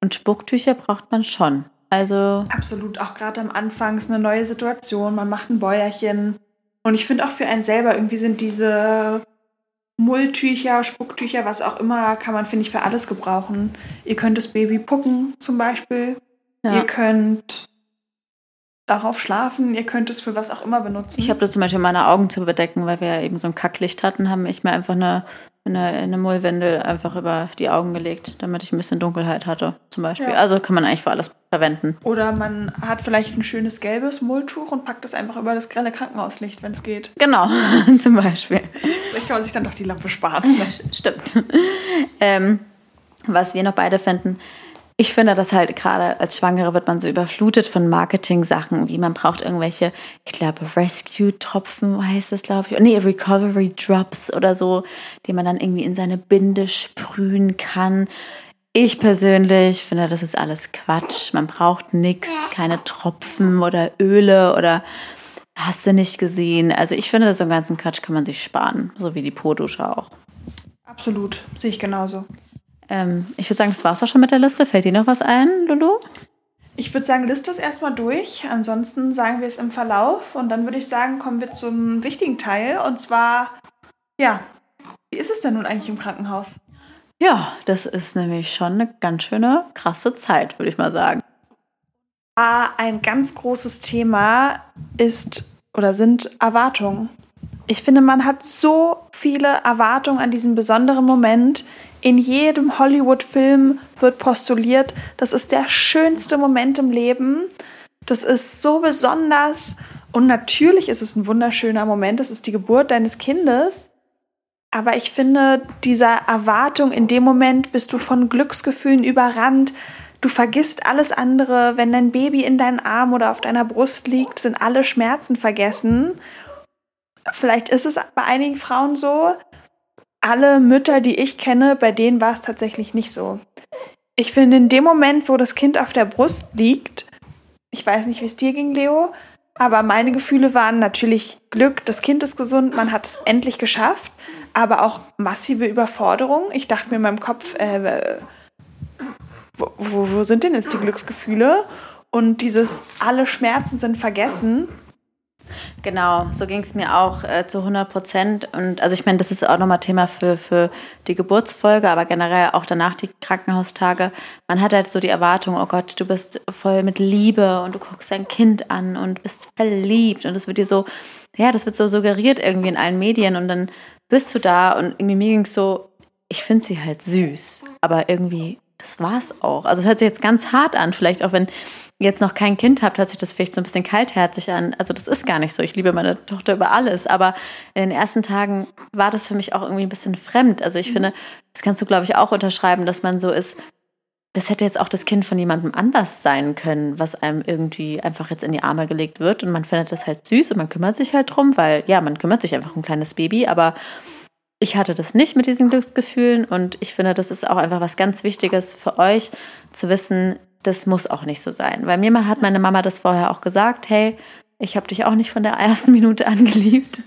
Und Spucktücher braucht man schon. Also. Absolut. Auch gerade am Anfang ist eine neue Situation. Man macht ein Bäuerchen. Und ich finde auch für einen selber irgendwie sind diese Mulltücher, Spucktücher, was auch immer, kann man, finde ich, für alles gebrauchen. Ihr könnt das Baby pucken zum Beispiel. Ja. Ihr könnt darauf schlafen, ihr könnt es für was auch immer benutzen. Ich habe das zum Beispiel meine Augen zu bedecken, weil wir ja eben so ein Kacklicht hatten, haben ich mir einfach eine, eine, eine Mullwindel einfach über die Augen gelegt, damit ich ein bisschen Dunkelheit hatte, zum Beispiel. Ja. Also kann man eigentlich für alles verwenden. Oder man hat vielleicht ein schönes gelbes Mulltuch und packt es einfach über das grelle Krankenhauslicht, wenn es geht. Genau, zum Beispiel. Vielleicht kann man sich dann doch die Lampe sparen. Stimmt. Ähm, was wir noch beide finden, ich finde, dass halt gerade als Schwangere wird man so überflutet von Marketing-Sachen, wie man braucht irgendwelche, ich glaube, Rescue-Tropfen heißt das, glaube ich. Nee, Recovery-Drops oder so, die man dann irgendwie in seine Binde sprühen kann. Ich persönlich finde, das ist alles Quatsch. Man braucht nichts, keine Tropfen oder Öle oder hast du nicht gesehen. Also ich finde, so einen ganzen Quatsch kann man sich sparen, so wie die Po-Dusche auch. Absolut, sehe ich genauso. Ähm, ich würde sagen, das war's auch schon mit der Liste. Fällt dir noch was ein, Lulu? Ich würde sagen, Liste ist erstmal durch. Ansonsten sagen wir es im Verlauf. Und dann würde ich sagen, kommen wir zum wichtigen Teil. Und zwar, ja, wie ist es denn nun eigentlich im Krankenhaus? Ja, das ist nämlich schon eine ganz schöne krasse Zeit, würde ich mal sagen. Ein ganz großes Thema ist oder sind Erwartungen. Ich finde, man hat so viele Erwartungen an diesen besonderen Moment. In jedem Hollywood-Film wird postuliert, das ist der schönste Moment im Leben. Das ist so besonders. Und natürlich ist es ein wunderschöner Moment. Das ist die Geburt deines Kindes. Aber ich finde, dieser Erwartung in dem Moment bist du von Glücksgefühlen überrannt. Du vergisst alles andere. Wenn dein Baby in deinen Arm oder auf deiner Brust liegt, sind alle Schmerzen vergessen. Vielleicht ist es bei einigen Frauen so, alle Mütter, die ich kenne, bei denen war es tatsächlich nicht so. Ich finde, in dem Moment, wo das Kind auf der Brust liegt, ich weiß nicht, wie es dir ging, Leo, aber meine Gefühle waren natürlich Glück, das Kind ist gesund, man hat es endlich geschafft, aber auch massive Überforderung. Ich dachte mir in meinem Kopf, äh, wo, wo, wo sind denn jetzt die Glücksgefühle? Und dieses alle Schmerzen sind vergessen Genau, so ging es mir auch äh, zu 100 Prozent. Und also ich meine, das ist auch nochmal Thema für, für die Geburtsfolge, aber generell auch danach die Krankenhaustage. Man hat halt so die Erwartung, oh Gott, du bist voll mit Liebe und du guckst dein Kind an und bist verliebt. Und das wird dir so, ja, das wird so suggeriert irgendwie in allen Medien. Und dann bist du da und irgendwie mir ging es so, ich finde sie halt süß, aber irgendwie, das war's auch. Also es hört sich jetzt ganz hart an, vielleicht auch wenn jetzt noch kein Kind habt, hört sich das vielleicht so ein bisschen kaltherzig an. Also das ist gar nicht so. Ich liebe meine Tochter über alles. Aber in den ersten Tagen war das für mich auch irgendwie ein bisschen fremd. Also ich mhm. finde, das kannst du, glaube ich, auch unterschreiben, dass man so ist, das hätte jetzt auch das Kind von jemandem anders sein können, was einem irgendwie einfach jetzt in die Arme gelegt wird. Und man findet das halt süß und man kümmert sich halt drum, weil ja, man kümmert sich einfach um ein kleines Baby, aber ich hatte das nicht mit diesen Glücksgefühlen und ich finde, das ist auch einfach was ganz Wichtiges für euch zu wissen, das muss auch nicht so sein. Weil mir hat meine Mama das vorher auch gesagt, hey, ich habe dich auch nicht von der ersten Minute angeliebt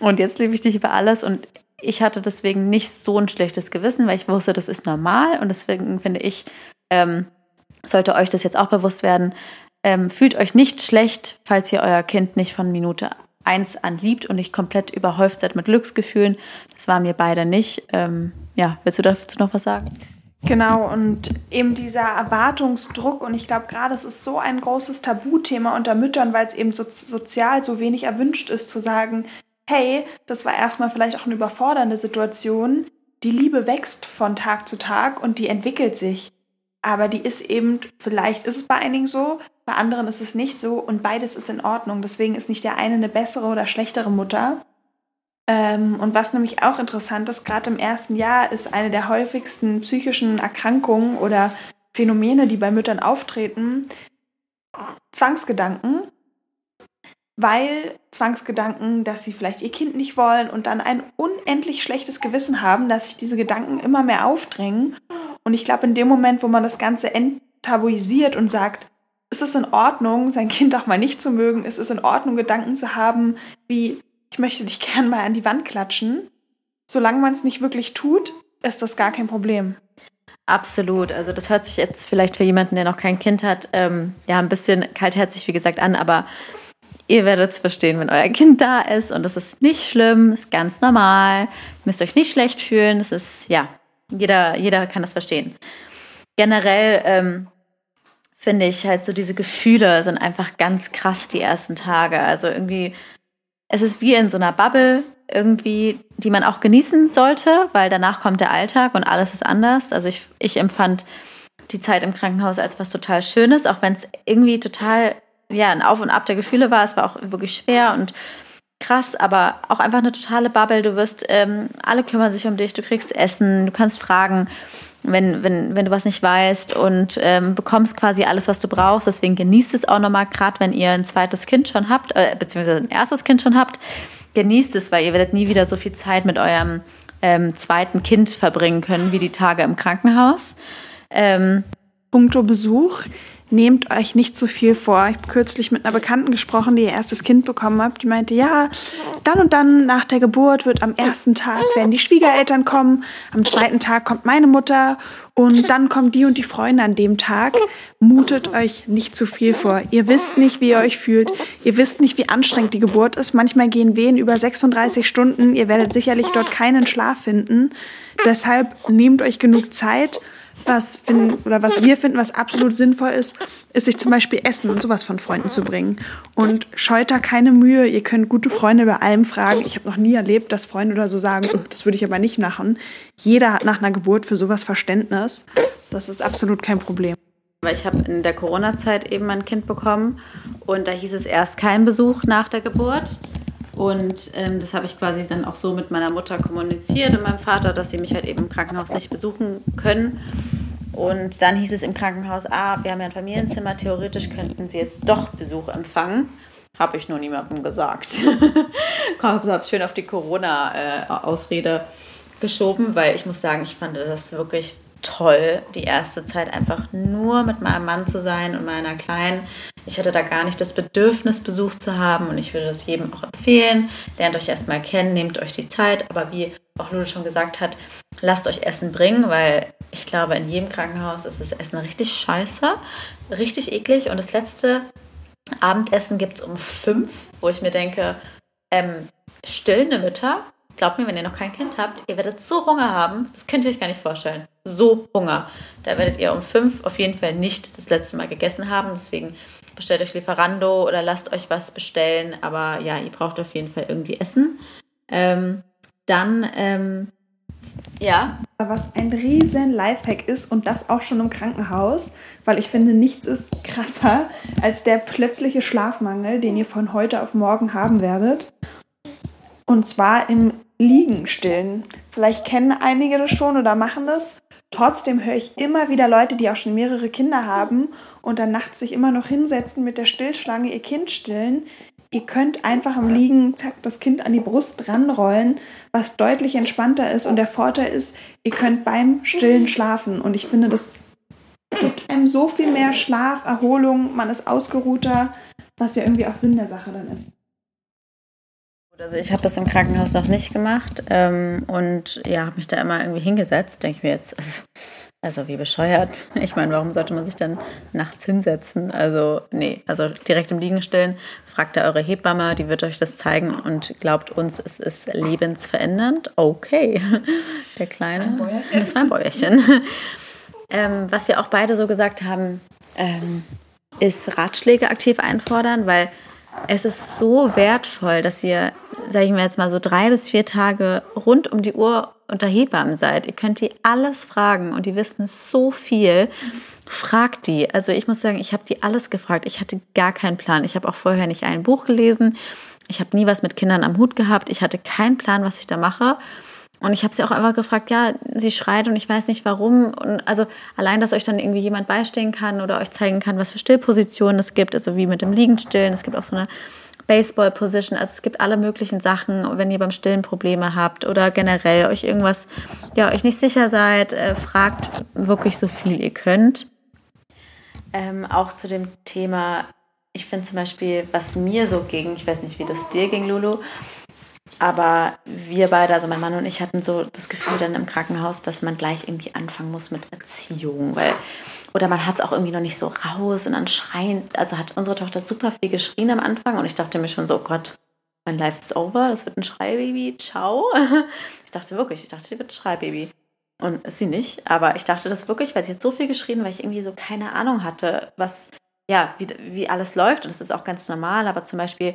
und jetzt liebe ich dich über alles und ich hatte deswegen nicht so ein schlechtes Gewissen, weil ich wusste, das ist normal und deswegen finde ich, ähm, sollte euch das jetzt auch bewusst werden, ähm, fühlt euch nicht schlecht, falls ihr euer Kind nicht von Minute eins an liebt und nicht komplett überhäuft seid mit Glücksgefühlen. Das waren wir beide nicht. Ähm, ja, willst du dazu noch was sagen? Genau, und eben dieser Erwartungsdruck, und ich glaube gerade, es ist so ein großes Tabuthema unter Müttern, weil es eben so, sozial so wenig erwünscht ist, zu sagen, hey, das war erstmal vielleicht auch eine überfordernde Situation, die Liebe wächst von Tag zu Tag und die entwickelt sich. Aber die ist eben, vielleicht ist es bei einigen so, bei anderen ist es nicht so und beides ist in Ordnung. Deswegen ist nicht der eine eine bessere oder schlechtere Mutter, ähm, und was nämlich auch interessant ist, gerade im ersten Jahr ist eine der häufigsten psychischen Erkrankungen oder Phänomene, die bei Müttern auftreten, Zwangsgedanken, weil Zwangsgedanken, dass sie vielleicht ihr Kind nicht wollen und dann ein unendlich schlechtes Gewissen haben, dass sich diese Gedanken immer mehr aufdrängen. Und ich glaube, in dem Moment, wo man das Ganze enttabuisiert und sagt, es ist in Ordnung, sein Kind auch mal nicht zu mögen, es ist in Ordnung, Gedanken zu haben, wie ich möchte dich gern mal an die Wand klatschen. Solange man es nicht wirklich tut, ist das gar kein Problem. Absolut. Also das hört sich jetzt vielleicht für jemanden, der noch kein Kind hat, ähm, ja ein bisschen kaltherzig, wie gesagt, an, aber ihr werdet es verstehen, wenn euer Kind da ist und das ist nicht schlimm, ist ganz normal. Müsst euch nicht schlecht fühlen. Das ist, ja, jeder, jeder kann das verstehen. Generell ähm, finde ich halt so diese Gefühle sind einfach ganz krass die ersten Tage. Also irgendwie, es ist wie in so einer Bubble irgendwie, die man auch genießen sollte, weil danach kommt der Alltag und alles ist anders. Also ich, ich empfand die Zeit im Krankenhaus als was total Schönes, auch wenn es irgendwie total, ja, ein Auf und Ab der Gefühle war. Es war auch wirklich schwer und krass, aber auch einfach eine totale Bubble. Du wirst, ähm, alle kümmern sich um dich, du kriegst Essen, du kannst fragen, wenn, wenn, wenn du was nicht weißt und ähm, bekommst quasi alles, was du brauchst. Deswegen genießt es auch nochmal, gerade wenn ihr ein zweites Kind schon habt, äh, beziehungsweise ein erstes Kind schon habt, genießt es, weil ihr werdet nie wieder so viel Zeit mit eurem ähm, zweiten Kind verbringen können, wie die Tage im Krankenhaus. Ähm, Punkto Besuch nehmt euch nicht zu viel vor. Ich habe kürzlich mit einer Bekannten gesprochen, die ihr erstes Kind bekommen hat. Die meinte, ja, dann und dann nach der Geburt wird am ersten Tag werden die Schwiegereltern kommen, am zweiten Tag kommt meine Mutter und dann kommen die und die Freunde an dem Tag. Mutet euch nicht zu viel vor. Ihr wisst nicht, wie ihr euch fühlt. Ihr wisst nicht, wie anstrengend die Geburt ist. Manchmal gehen Wehen über 36 Stunden. Ihr werdet sicherlich dort keinen Schlaf finden. Deshalb nehmt euch genug Zeit was finden oder was wir finden, was absolut sinnvoll ist, ist sich zum Beispiel Essen und sowas von Freunden zu bringen. Und scheut da keine Mühe. Ihr könnt gute Freunde bei allem fragen. Ich habe noch nie erlebt, dass Freunde oder so sagen, oh, das würde ich aber nicht machen. Jeder hat nach einer Geburt für sowas Verständnis. Das ist absolut kein Problem. Ich habe in der Corona-Zeit eben ein Kind bekommen und da hieß es erst kein Besuch nach der Geburt. Und ähm, das habe ich quasi dann auch so mit meiner Mutter kommuniziert und meinem Vater, dass sie mich halt eben im Krankenhaus nicht besuchen können. Und dann hieß es im Krankenhaus, ah, wir haben ja ein Familienzimmer, theoretisch könnten sie jetzt doch Besuch empfangen. Habe ich nur niemandem gesagt. habe es schön auf die Corona-Ausrede äh, geschoben, weil ich muss sagen, ich fand das wirklich toll, die erste Zeit einfach nur mit meinem Mann zu sein und meiner Kleinen. Ich hatte da gar nicht das Bedürfnis, Besuch zu haben und ich würde das jedem auch empfehlen. Lernt euch erstmal kennen, nehmt euch die Zeit, aber wie auch Lulu schon gesagt hat, lasst euch Essen bringen, weil ich glaube, in jedem Krankenhaus ist das Essen richtig scheiße, richtig eklig und das letzte Abendessen gibt es um fünf, wo ich mir denke, ähm, stillende Mütter Glaubt mir, wenn ihr noch kein Kind habt, ihr werdet so Hunger haben, das könnt ihr euch gar nicht vorstellen. So Hunger. Da werdet ihr um fünf auf jeden Fall nicht das letzte Mal gegessen haben. Deswegen bestellt euch Lieferando oder lasst euch was bestellen. Aber ja, ihr braucht auf jeden Fall irgendwie Essen. Ähm, dann, ähm, ja. Was ein riesen Lifehack ist und das auch schon im Krankenhaus, weil ich finde, nichts ist krasser als der plötzliche Schlafmangel, den ihr von heute auf morgen haben werdet. Und zwar im Liegen stillen. Vielleicht kennen einige das schon oder machen das. Trotzdem höre ich immer wieder Leute, die auch schon mehrere Kinder haben und dann nachts sich immer noch hinsetzen mit der Stillschlange ihr Kind stillen. Ihr könnt einfach im Liegen zack, das Kind an die Brust dranrollen, was deutlich entspannter ist. Und der Vorteil ist, ihr könnt beim Stillen schlafen. Und ich finde, das gibt einem so viel mehr Schlaf, Erholung, man ist ausgeruhter, was ja irgendwie auch Sinn der Sache dann ist. Also ich habe das im Krankenhaus noch nicht gemacht ähm, und ja, habe mich da immer irgendwie hingesetzt. Denke ich mir jetzt, also, also wie bescheuert. Ich meine, warum sollte man sich dann nachts hinsetzen? Also nee, also direkt im Liegen stellen. Fragt da eure Hebamme, die wird euch das zeigen und glaubt uns, es ist lebensverändernd. Okay, der Kleine, das war ein Bäuerchen. ähm, was wir auch beide so gesagt haben, ähm, ist Ratschläge aktiv einfordern, weil es ist so wertvoll, dass ihr, sage ich mir jetzt mal so drei bis vier Tage rund um die Uhr unter Hebammen seid. Ihr könnt die alles fragen und die wissen so viel. Fragt die. Also ich muss sagen, ich habe die alles gefragt. Ich hatte gar keinen Plan. Ich habe auch vorher nicht ein Buch gelesen. Ich habe nie was mit Kindern am Hut gehabt. Ich hatte keinen Plan, was ich da mache. Und ich habe sie auch einfach gefragt, ja, sie schreit und ich weiß nicht warum. Und also allein, dass euch dann irgendwie jemand beistehen kann oder euch zeigen kann, was für Stillpositionen es gibt, also wie mit dem Liegenstillen. Es gibt auch so eine Baseball-Position. Also es gibt alle möglichen Sachen, wenn ihr beim Stillen Probleme habt oder generell euch irgendwas, ja, euch nicht sicher seid, äh, fragt wirklich so viel ihr könnt. Ähm, auch zu dem Thema, ich finde zum Beispiel, was mir so ging, ich weiß nicht, wie das dir ging, Lulu, aber wir beide, also mein Mann und ich, hatten so das Gefühl dann im Krankenhaus, dass man gleich irgendwie anfangen muss mit Erziehung. Weil, oder man hat es auch irgendwie noch nicht so raus und dann schreien. Also hat unsere Tochter super viel geschrien am Anfang und ich dachte mir schon so, oh Gott, mein Life is over, das wird ein Schreibaby, ciao. Ich dachte wirklich, ich dachte, sie wird ein Schreibaby. Und ist sie nicht. Aber ich dachte das wirklich, weil sie hat so viel geschrien, weil ich irgendwie so keine Ahnung hatte, was, ja, wie, wie alles läuft. Und das ist auch ganz normal. Aber zum Beispiel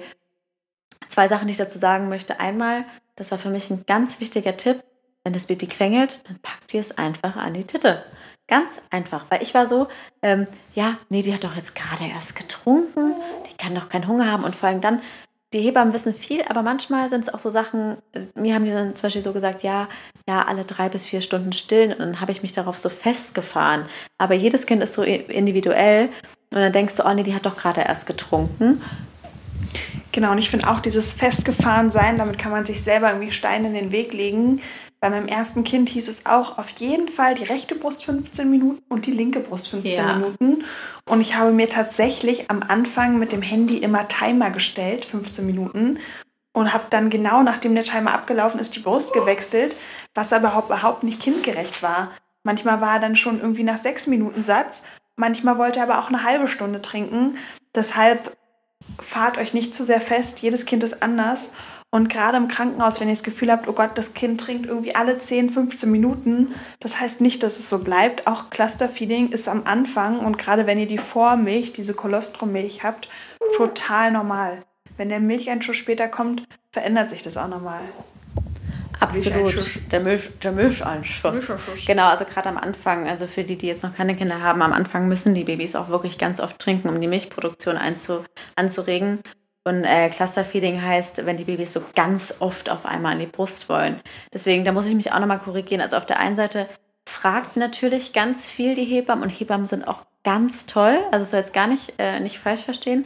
zwei Sachen, die ich dazu sagen möchte. Einmal, das war für mich ein ganz wichtiger Tipp. Wenn das Baby quengelt, dann packt ihr es einfach an die Titte. Ganz einfach, weil ich war so, ähm, ja, nee, die hat doch jetzt gerade erst getrunken, die kann doch keinen Hunger haben und vor allem dann, die Hebammen wissen viel, aber manchmal sind es auch so Sachen, mir haben die dann zum Beispiel so gesagt, ja, ja, alle drei bis vier Stunden stillen und dann habe ich mich darauf so festgefahren. Aber jedes Kind ist so individuell und dann denkst du, oh nee, die hat doch gerade erst getrunken. Genau, und ich finde auch dieses festgefahren sein, damit kann man sich selber irgendwie Steine in den Weg legen. Bei meinem ersten Kind hieß es auch auf jeden Fall die rechte Brust 15 Minuten und die linke Brust 15 ja. Minuten. Und ich habe mir tatsächlich am Anfang mit dem Handy immer Timer gestellt, 15 Minuten. Und habe dann genau nachdem der Timer abgelaufen ist, die Brust gewechselt, was aber überhaupt nicht kindgerecht war. Manchmal war er dann schon irgendwie nach sechs Minuten Satz. Manchmal wollte er aber auch eine halbe Stunde trinken. Deshalb fahrt euch nicht zu sehr fest. Jedes Kind ist anders. Und gerade im Krankenhaus, wenn ihr das Gefühl habt, oh Gott, das Kind trinkt irgendwie alle 10, 15 Minuten, das heißt nicht, dass es so bleibt. Auch Clusterfeeding ist am Anfang und gerade wenn ihr die Vormilch, diese Kolostromilch habt, total normal. Wenn der Milcheinschuss später kommt, verändert sich das auch nochmal. Absolut. Der, Milch, der Milcheinschuss. Milcheinschuss. Genau, also gerade am Anfang, also für die, die jetzt noch keine Kinder haben, am Anfang müssen die Babys auch wirklich ganz oft trinken, um die Milchproduktion einzu, anzuregen. Und äh, Clusterfeeding heißt, wenn die Babys so ganz oft auf einmal an die Brust wollen. Deswegen, da muss ich mich auch nochmal korrigieren. Also auf der einen Seite fragt natürlich ganz viel die Hebammen und Hebammen sind auch ganz toll. Also soll jetzt gar nicht, äh, nicht falsch verstehen.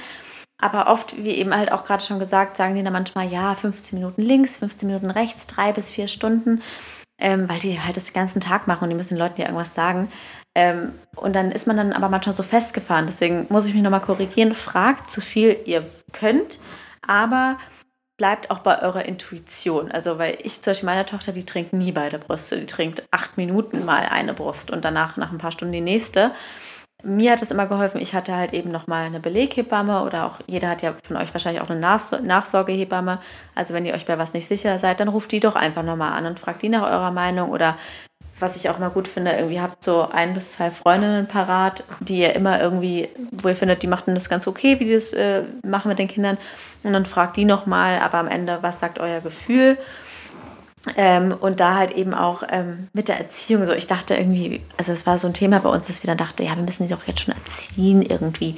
Aber oft, wie eben halt auch gerade schon gesagt, sagen die dann manchmal, ja, 15 Minuten links, 15 Minuten rechts, drei bis vier Stunden, ähm, weil die halt das den ganzen Tag machen und die müssen den Leuten ja irgendwas sagen. Ähm, und dann ist man dann aber manchmal so festgefahren. Deswegen muss ich mich nochmal korrigieren. Fragt so viel ihr könnt, aber bleibt auch bei eurer Intuition. Also, weil ich zum Beispiel meine Tochter, die trinkt nie beide Brüste. Die trinkt acht Minuten mal eine Brust und danach nach ein paar Stunden die nächste. Mir hat es immer geholfen, ich hatte halt eben nochmal eine Beleghebamme oder auch jeder hat ja von euch wahrscheinlich auch eine Nachsorgehebamme. Also wenn ihr euch bei was nicht sicher seid, dann ruft die doch einfach nochmal an und fragt die nach eurer Meinung oder was ich auch mal gut finde, irgendwie habt so ein bis zwei Freundinnen parat, die ihr immer irgendwie, wo ihr findet, die machten das ganz okay, wie die das äh, machen mit den Kindern. Und dann fragt die nochmal, aber am Ende, was sagt euer Gefühl? Ähm, und da halt eben auch ähm, mit der Erziehung so. Ich dachte irgendwie, also es war so ein Thema bei uns, dass wir dann dachten, ja, wir müssen die doch jetzt schon erziehen irgendwie.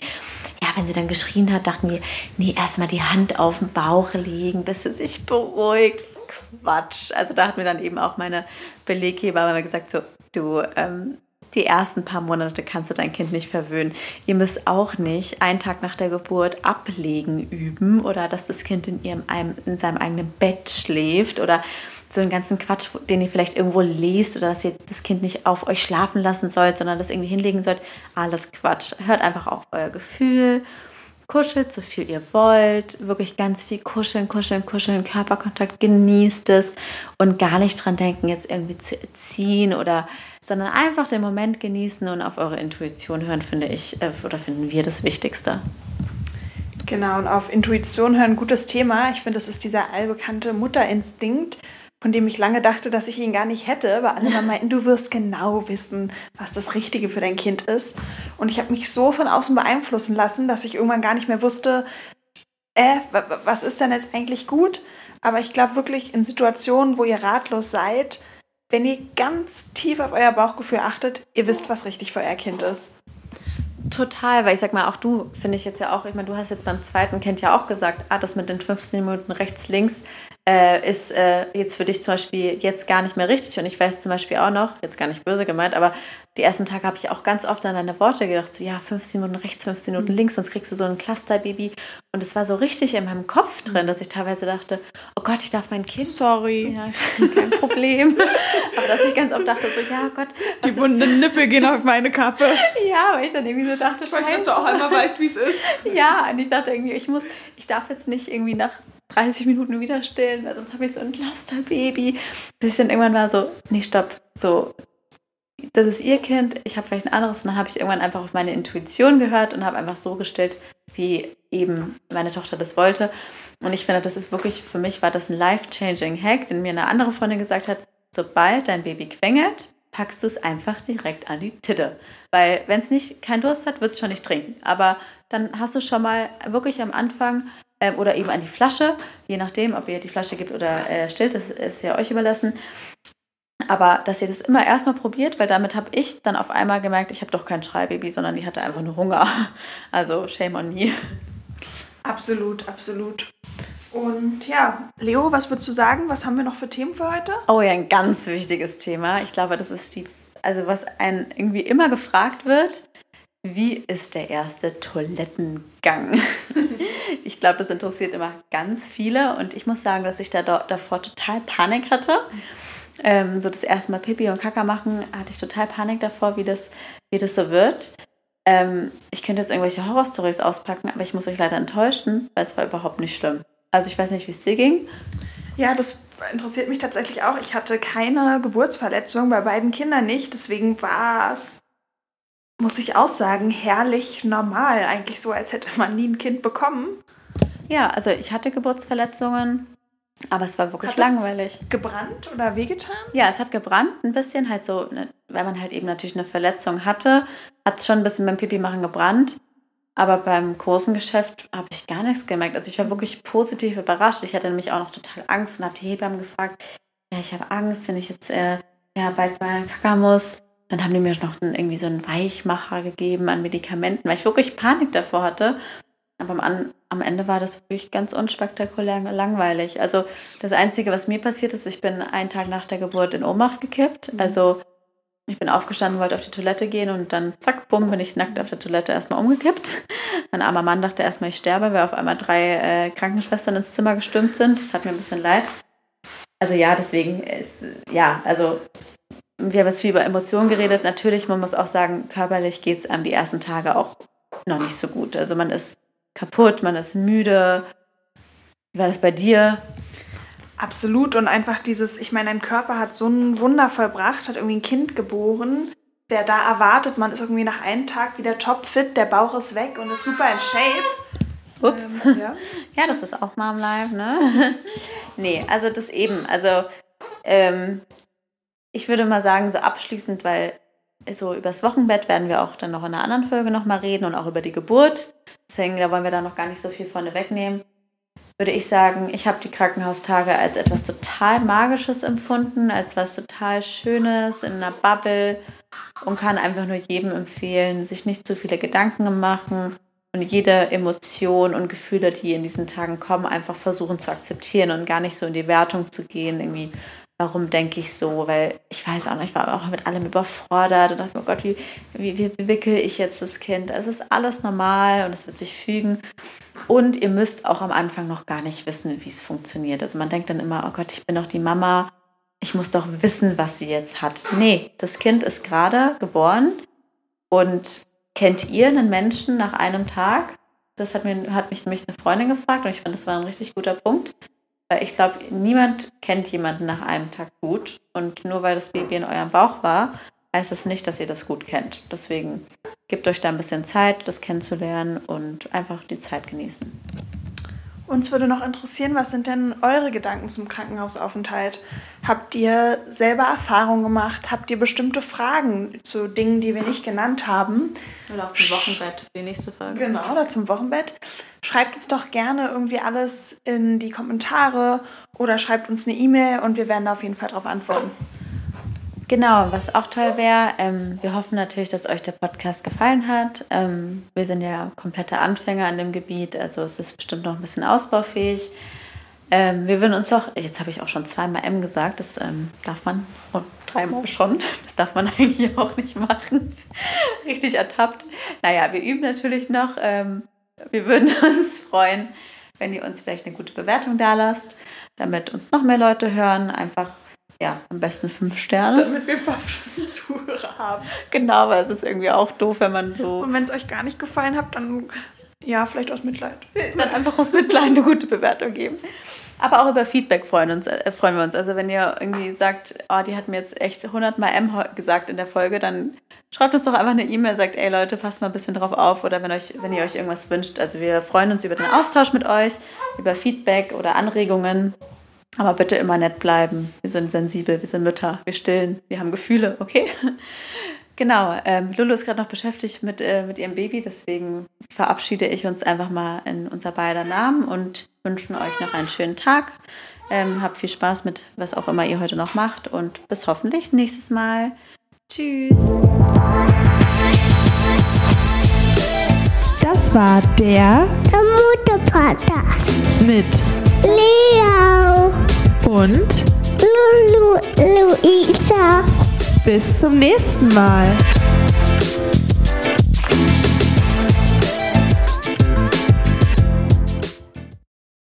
Ja, wenn sie dann geschrien hat, dachten wir, nee, erstmal die Hand auf den Bauch legen, bis sie sich beruhigt. Quatsch. Also da hat mir dann eben auch meine Beleghebamme gesagt, so, du, ähm, die ersten paar Monate kannst du dein Kind nicht verwöhnen. Ihr müsst auch nicht einen Tag nach der Geburt ablegen üben oder dass das Kind in, ihrem, in seinem eigenen Bett schläft oder so einen ganzen Quatsch, den ihr vielleicht irgendwo lest oder dass ihr das Kind nicht auf euch schlafen lassen sollt, sondern das irgendwie hinlegen sollt. Alles Quatsch. Hört einfach auf euer Gefühl Kuschelt so viel ihr wollt, wirklich ganz viel kuscheln, kuscheln, kuscheln, Körperkontakt, genießt es und gar nicht dran denken, jetzt irgendwie zu erziehen oder, sondern einfach den Moment genießen und auf eure Intuition hören, finde ich, äh, oder finden wir das Wichtigste. Genau, und auf Intuition hören, gutes Thema. Ich finde, das ist dieser allbekannte Mutterinstinkt von dem ich lange dachte, dass ich ihn gar nicht hätte, weil alle immer meinten, du wirst genau wissen, was das Richtige für dein Kind ist. Und ich habe mich so von außen beeinflussen lassen, dass ich irgendwann gar nicht mehr wusste, äh, was ist denn jetzt eigentlich gut? Aber ich glaube wirklich in Situationen, wo ihr ratlos seid, wenn ihr ganz tief auf euer Bauchgefühl achtet, ihr wisst, was richtig für euer Kind ist. Total, weil ich sag mal, auch du finde ich jetzt ja auch, ich meine, du hast jetzt beim zweiten Kind ja auch gesagt, ah, das mit den 15 Minuten rechts, links, äh, ist äh, jetzt für dich zum Beispiel jetzt gar nicht mehr richtig. Und ich weiß zum Beispiel auch noch, jetzt gar nicht böse gemeint, aber die ersten Tage habe ich auch ganz oft an deine Worte gedacht, so ja, 15 Minuten rechts, 15 Minuten mhm. links, sonst kriegst du so ein Clusterbaby. Und es war so richtig in meinem Kopf drin, dass ich teilweise dachte, oh Gott, ich darf mein Kind. Sorry. Ja, kein Problem. aber dass ich ganz oft dachte, so ja, Gott. Die wunden Nippel gehen auf meine Kappe. ja, weil ich dann irgendwie so dachte, scheiße. Weil du auch einmal weißt, wie es ist. ja, und ich dachte irgendwie, ich muss, ich darf jetzt nicht irgendwie nach 30 Minuten wieder stillen, weil sonst habe ich so ein Clusterbaby. Bis ich dann irgendwann war so, nee, stopp, so, das ist ihr Kind, ich habe vielleicht ein anderes. Und dann habe ich irgendwann einfach auf meine Intuition gehört und habe einfach so gestillt, wie eben meine Tochter das wollte. Und ich finde, das ist wirklich, für mich war das ein life-changing Hack, den mir eine andere Freundin gesagt hat, sobald dein Baby quengelt, packst du es einfach direkt an die Titte. Weil wenn es nicht kein Durst hat, wirst du schon nicht trinken. Aber dann hast du schon mal wirklich am Anfang ähm, oder eben an die Flasche, je nachdem, ob ihr die Flasche gibt oder äh, stillt, das ist ja euch überlassen. Aber dass ihr das immer erstmal probiert, weil damit habe ich dann auf einmal gemerkt, ich habe doch kein Schreibaby, sondern die hatte einfach nur Hunger. Also shame on me. Absolut, absolut. Und ja, Leo, was würdest du sagen? Was haben wir noch für Themen für heute? Oh ja, ein ganz wichtiges Thema. Ich glaube, das ist die, also was einen irgendwie immer gefragt wird, wie ist der erste Toilettengang? ich glaube, das interessiert immer ganz viele und ich muss sagen, dass ich da davor total Panik hatte. Ähm, so das erste Mal Pipi und Kaka machen, hatte ich total Panik davor, wie das, wie das so wird. Ähm, ich könnte jetzt irgendwelche Horrorstories auspacken, aber ich muss euch leider enttäuschen, weil es war überhaupt nicht schlimm. Also ich weiß nicht, wie es dir ging. Ja, das interessiert mich tatsächlich auch. Ich hatte keine Geburtsverletzung, bei beiden Kindern nicht. Deswegen war es, muss ich auch sagen, herrlich normal. Eigentlich so, als hätte man nie ein Kind bekommen. Ja, also ich hatte Geburtsverletzungen, aber es war wirklich hat langweilig. gebrannt oder wehgetan? Ja, es hat gebrannt ein bisschen, halt so, ne, weil man halt eben natürlich eine Verletzung hatte, hat es schon ein bisschen beim Pipi machen gebrannt. Aber beim großen Geschäft habe ich gar nichts gemerkt. Also ich war wirklich positiv überrascht. Ich hatte nämlich auch noch total Angst und habe die Hebammen gefragt, ja, ich habe Angst, wenn ich jetzt äh, ja, bald mal kacken muss. Dann haben die mir noch irgendwie so einen Weichmacher gegeben an Medikamenten, weil ich wirklich Panik davor hatte. Aber am, am Ende war das wirklich ganz unspektakulär langweilig. Also das Einzige, was mir passiert ist, ich bin einen Tag nach der Geburt in Ohnmacht gekippt. Also ich bin aufgestanden, wollte auf die Toilette gehen und dann zack, bumm, bin ich nackt auf der Toilette erstmal umgekippt. Mein armer Mann dachte erstmal, ich sterbe, weil auf einmal drei äh, Krankenschwestern ins Zimmer gestürmt sind. Das hat mir ein bisschen leid. Also ja, deswegen ist, ja, also wir haben jetzt viel über Emotionen geredet. Natürlich, man muss auch sagen, körperlich geht es einem die ersten Tage auch noch nicht so gut. Also man ist kaputt, man ist müde. Wie war das bei dir? Absolut. Und einfach dieses, ich meine, dein Körper hat so ein Wunder vollbracht, hat irgendwie ein Kind geboren, der da erwartet, man ist irgendwie nach einem Tag wieder topfit, der Bauch ist weg und ist super in Shape. Ups. Ähm, ja. ja. das ist auch Mom Life, ne? nee, also das eben. Also, ähm, ich würde mal sagen, so abschließend, weil so übers Wochenbett werden wir auch dann noch in einer anderen Folge nochmal reden und auch über die Geburt. Deswegen, da wollen wir da noch gar nicht so viel vorne wegnehmen. Würde ich sagen, ich habe die Krankenhaustage als etwas total Magisches empfunden, als was total Schönes in einer Bubble und kann einfach nur jedem empfehlen, sich nicht zu viele Gedanken machen und jede Emotion und Gefühle, die in diesen Tagen kommen, einfach versuchen zu akzeptieren und gar nicht so in die Wertung zu gehen, irgendwie warum denke ich so? Weil ich weiß auch nicht, ich war auch mit allem überfordert und dachte, oh Gott, wie, wie, wie wickel ich jetzt das Kind? Es ist alles normal und es wird sich fügen. Und ihr müsst auch am Anfang noch gar nicht wissen, wie es funktioniert. Also man denkt dann immer, oh Gott, ich bin doch die Mama, ich muss doch wissen, was sie jetzt hat. Nee, das Kind ist gerade geboren und kennt ihr einen Menschen nach einem Tag? Das hat, mir, hat mich nämlich eine Freundin gefragt und ich fand, das war ein richtig guter Punkt. Ich glaube, niemand kennt jemanden nach einem Tag gut. Und nur weil das Baby in eurem Bauch war, heißt das nicht, dass ihr das gut kennt. Deswegen gebt euch da ein bisschen Zeit, das kennenzulernen und einfach die Zeit genießen. Uns würde noch interessieren, was sind denn eure Gedanken zum Krankenhausaufenthalt? Habt ihr selber Erfahrungen gemacht? Habt ihr bestimmte Fragen zu Dingen, die wir nicht genannt haben? Oder auch zum Wochenbett, die nächste Frage. Genau, oder zum Wochenbett. Schreibt uns doch gerne irgendwie alles in die Kommentare oder schreibt uns eine E-Mail und wir werden da auf jeden Fall darauf antworten. Genau, was auch toll wäre, ähm, wir hoffen natürlich, dass euch der Podcast gefallen hat. Ähm, wir sind ja komplette Anfänger an dem Gebiet, also es ist bestimmt noch ein bisschen ausbaufähig. Ähm, wir würden uns doch, jetzt habe ich auch schon zweimal M gesagt, das ähm, darf man, und dreimal schon, das darf man eigentlich auch nicht machen. Richtig ertappt. Naja, wir üben natürlich noch. Ähm, wir würden uns freuen, wenn ihr uns vielleicht eine gute Bewertung da lasst, damit uns noch mehr Leute hören. Einfach ja, am besten fünf Sterne. Damit wir ein paar Zuhörer haben. Genau, weil es ist irgendwie auch doof, wenn man so. Und wenn es euch gar nicht gefallen hat, dann ja, vielleicht aus Mitleid. Dann einfach aus Mitleid eine gute Bewertung geben. Aber auch über Feedback freuen, uns, äh, freuen wir uns. Also wenn ihr irgendwie sagt, oh, die hat mir jetzt echt 100 Mal M gesagt in der Folge, dann schreibt uns doch einfach eine E-Mail, sagt, ey Leute, passt mal ein bisschen drauf auf. Oder wenn, euch, wenn ihr euch irgendwas wünscht. Also wir freuen uns über den Austausch mit euch, über Feedback oder Anregungen. Aber bitte immer nett bleiben. Wir sind sensibel, wir sind Mütter, wir stillen, wir haben Gefühle, okay? Genau, ähm, Lulu ist gerade noch beschäftigt mit, äh, mit ihrem Baby, deswegen verabschiede ich uns einfach mal in unser beider Namen und wünschen euch noch einen schönen Tag. Ähm, habt viel Spaß mit was auch immer ihr heute noch macht und bis hoffentlich nächstes Mal. Tschüss. Das war der Der Mutter-Podcast. mit Leo. Und Lulu. Luisa. bis zum nächsten Mal.